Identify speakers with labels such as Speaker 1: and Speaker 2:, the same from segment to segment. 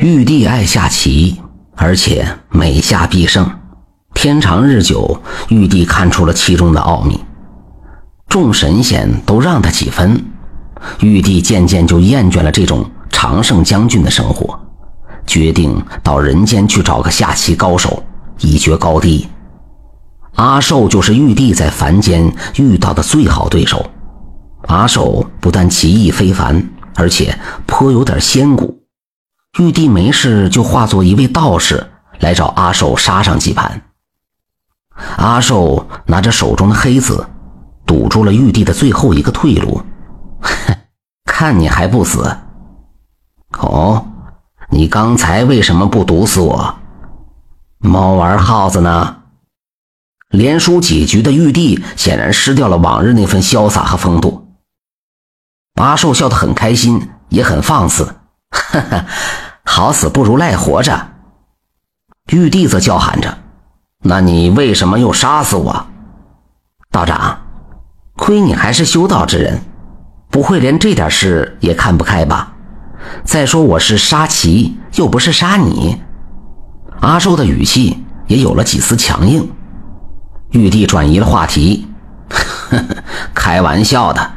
Speaker 1: 玉帝爱下棋，而且每下必胜。天长日久，玉帝看出了其中的奥秘。众神仙都让他几分，玉帝渐渐就厌倦了这种常胜将军的生活，决定到人间去找个下棋高手，一决高低。阿寿就是玉帝在凡间遇到的最好对手。阿寿不但棋艺非凡，而且颇有点仙骨。玉帝没事就化作一位道士来找阿寿杀上几盘。阿寿拿着手中的黑子，堵住了玉帝的最后一个退路。哼 看你还不死？哦，你刚才为什么不毒死我？猫玩耗子呢？连输几局的玉帝显然失掉了往日那份潇洒和风度。阿寿笑得很开心，也很放肆。哈哈，好死不如赖活着。玉帝则叫喊着。那你为什么又杀死我，道长？亏你还是修道之人，不会连这点事也看不开吧？再说我是杀棋，又不是杀你。阿寿的语气也有了几丝强硬。玉帝转移了话题，呵呵，开玩笑的。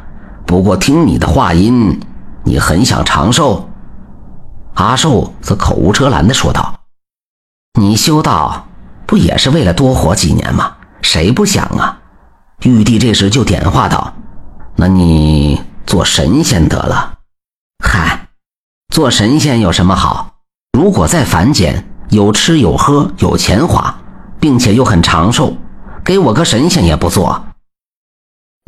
Speaker 1: 不过听你的话音，你很想长寿。阿寿则口无遮拦地说道：“你修道。”不也是为了多活几年吗？谁不想啊？玉帝这时就点化道：“那你做神仙得了。嗨，做神仙有什么好？如果在凡间有吃有喝有钱花，并且又很长寿，给我个神仙也不做。”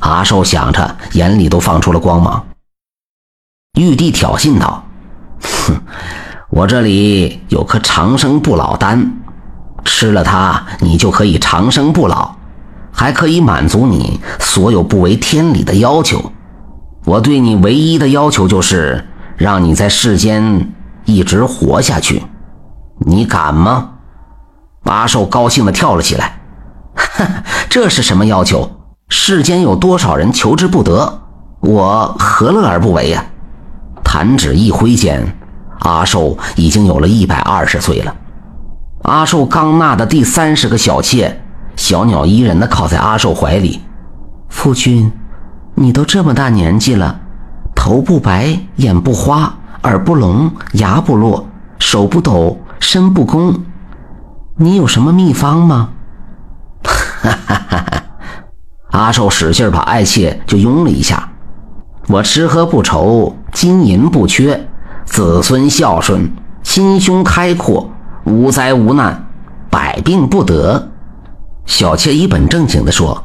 Speaker 1: 阿寿想着，眼里都放出了光芒。玉帝挑衅道：“哼，我这里有颗长生不老丹。”吃了它，你就可以长生不老，还可以满足你所有不为天理的要求。我对你唯一的要求就是让你在世间一直活下去，你敢吗？阿寿高兴地跳了起来。哈哈，这是什么要求？世间有多少人求之不得？我何乐而不为呀？弹指一挥间，阿寿已经有了一百二十岁了。阿寿刚纳的第三十个小妾，小鸟依人的靠在阿寿怀里。夫君，你都这么大年纪了，头不白，眼不花，耳不聋，牙不落，手不抖，身不弓，你有什么秘方吗？哈哈哈哈阿寿使劲把爱妾就拥了一下。我吃喝不愁，金银不缺，子孙孝顺，心胸开阔。无灾无难，百病不得。小妾一本正经地说：“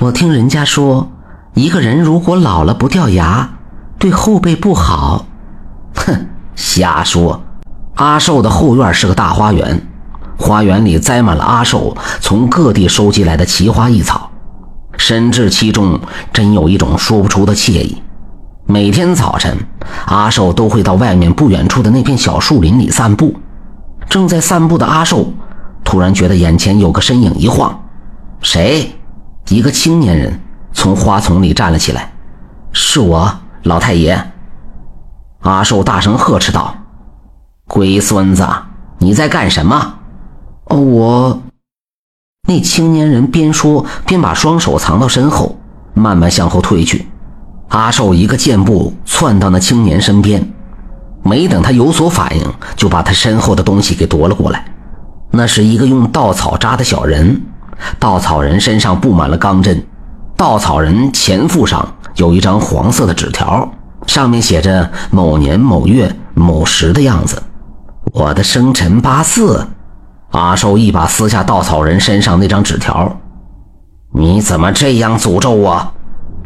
Speaker 1: 我听人家说，一个人如果老了不掉牙，对后辈不好。”哼，瞎说！阿寿的后院是个大花园，花园里栽满了阿寿从各地收集来的奇花异草，深至其中，真有一种说不出的惬意。每天早晨，阿寿都会到外面不远处的那片小树林里散步。正在散步的阿寿，突然觉得眼前有个身影一晃，谁？一个青年人从花丛里站了起来，是我，老太爷。阿寿大声呵斥道：“龟孙子，你在干什么？”哦，我。那青年人边说边把双手藏到身后，慢慢向后退去。阿寿一个箭步窜到那青年身边。没等他有所反应，就把他身后的东西给夺了过来。那是一个用稻草扎的小人，稻草人身上布满了钢针，稻草人前腹上有一张黄色的纸条，上面写着某年某月某时的样子。我的生辰八字。阿寿一把撕下稻草人身上那张纸条。你怎么这样诅咒我？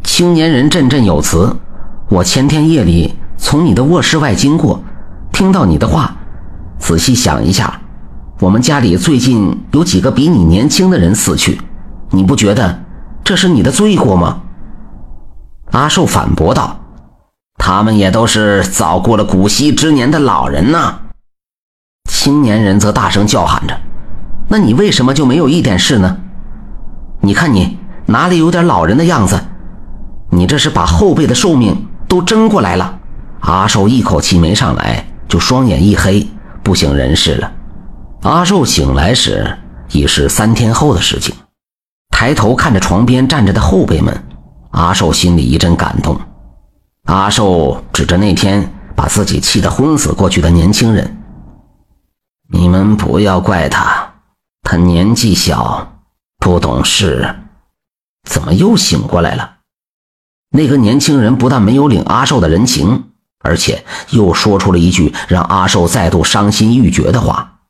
Speaker 1: 青年人振振有词。我前天夜里。从你的卧室外经过，听到你的话，仔细想一下，我们家里最近有几个比你年轻的人死去，你不觉得这是你的罪过吗？阿寿反驳道：“他们也都是早过了古稀之年的老人呢。”青年人则大声叫喊着：“那你为什么就没有一点事呢？你看你哪里有点老人的样子？你这是把后辈的寿命都争过来了。”阿寿一口气没上来，就双眼一黑，不省人事了。阿寿醒来时已是三天后的事情，抬头看着床边站着的后辈们，阿寿心里一阵感动。阿寿指着那天把自己气得昏死过去的年轻人：“你们不要怪他，他年纪小，不懂事，怎么又醒过来了？”那个年轻人不但没有领阿寿的人情，而且又说出了一句让阿寿再度伤心欲绝的话。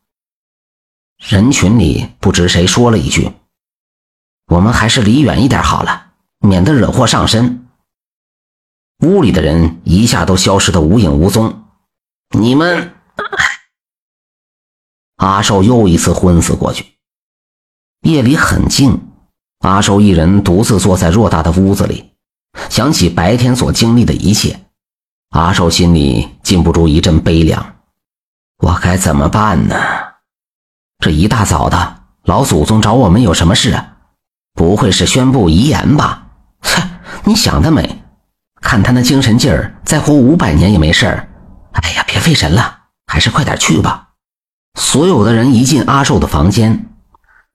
Speaker 1: 人群里不知谁说了一句：“我们还是离远一点好了，免得惹祸上身。”屋里的人一下都消失得无影无踪。你们，阿寿又一次昏死过去。夜里很静，阿寿一人独自坐在偌大的屋子里。想起白天所经历的一切，阿寿心里禁不住一阵悲凉。我该怎么办呢？这一大早的，老祖宗找我们有什么事啊？不会是宣布遗言吧？切，你想得美！看他那精神劲儿，再活五百年也没事儿。哎呀，别费神了，还是快点去吧。所有的人一进阿寿的房间，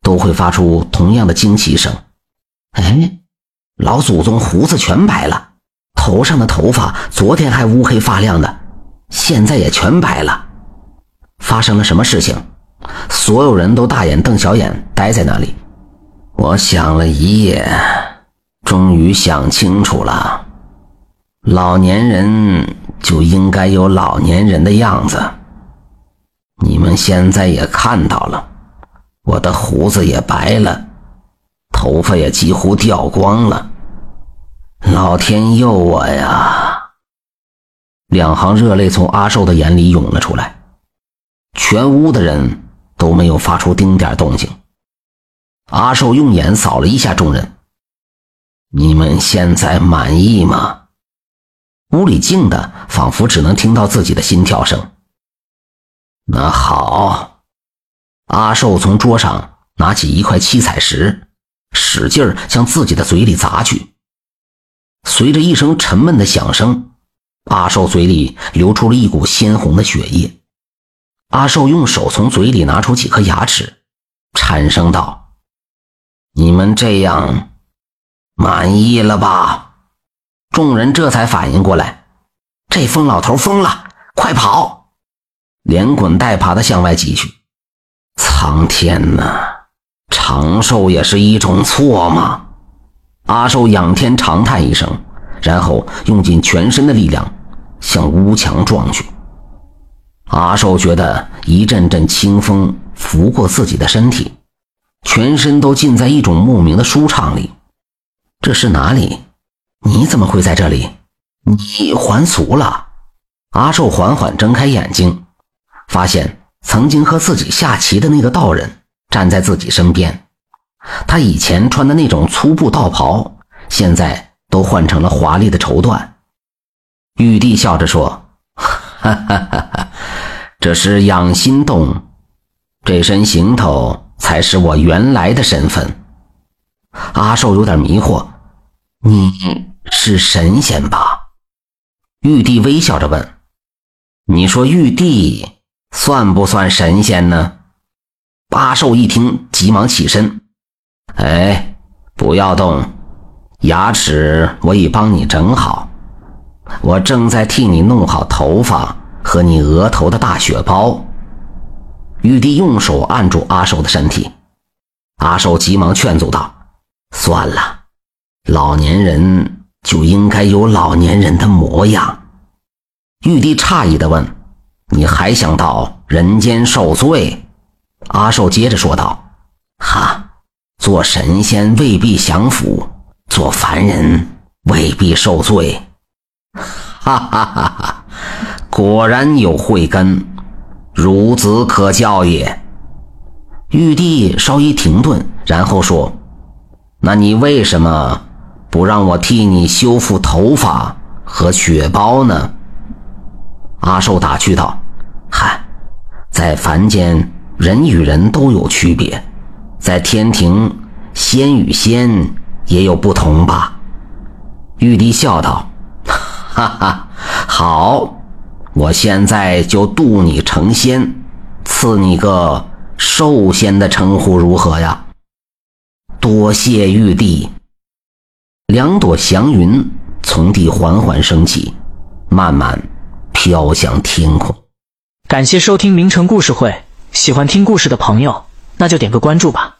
Speaker 1: 都会发出同样的惊奇声。哎。老祖宗胡子全白了，头上的头发昨天还乌黑发亮的，现在也全白了。发生了什么事情？所有人都大眼瞪小眼，呆在那里。我想了一夜，终于想清楚了。老年人就应该有老年人的样子。你们现在也看到了，我的胡子也白了。头发也几乎掉光了，老天佑我呀！两行热泪从阿寿的眼里涌了出来，全屋的人都没有发出丁点动静。阿寿用眼扫了一下众人：“你们现在满意吗？”屋里静的，仿佛只能听到自己的心跳声。那好，阿寿从桌上拿起一块七彩石。使劲向自己的嘴里砸去，随着一声沉闷的响声，阿寿嘴里流出了一股鲜红的血液。阿寿用手从嘴里拿出几颗牙齿，颤声道：“你们这样满意了吧？”众人这才反应过来，这疯老头疯了，快跑！连滚带爬的向外挤去。苍天呐！长寿也是一种错吗？阿寿仰天长叹一声，然后用尽全身的力量向屋墙撞去。阿寿觉得一阵阵清风拂过自己的身体，全身都浸在一种莫名的舒畅里。这是哪里？你怎么会在这里？你还俗了？阿寿缓缓睁开眼睛，发现曾经和自己下棋的那个道人。站在自己身边，他以前穿的那种粗布道袍，现在都换成了华丽的绸缎。玉帝笑着说：“哈哈哈哈这是养心洞，这身行头才是我原来的身份。”阿寿有点迷惑：“你是神仙吧？”玉帝微笑着问：“你说玉帝算不算神仙呢？”八寿一听，急忙起身：“哎，不要动，牙齿我已帮你整好，我正在替你弄好头发和你额头的大血包。”玉帝用手按住阿寿的身体，阿寿急忙劝阻道：“算了，老年人就应该有老年人的模样。”玉帝诧异地问：“你还想到人间受罪？”阿寿接着说道：“哈，做神仙未必享福，做凡人未必受罪。哈哈哈哈！果然有慧根，孺子可教也。”玉帝稍一停顿，然后说：“那你为什么不让我替你修复头发和血包呢？”阿寿打趣道：“嗨，在凡间。”人与人都有区别，在天庭，仙与仙也有不同吧？玉帝笑道：“ 哈哈，好，我现在就渡你成仙，赐你个寿仙的称呼，如何呀？多谢玉帝。两朵祥云从地缓缓升起，慢慢飘向天空。
Speaker 2: 感谢收听名城故事会，喜欢听故事的朋友，那就点个关注吧。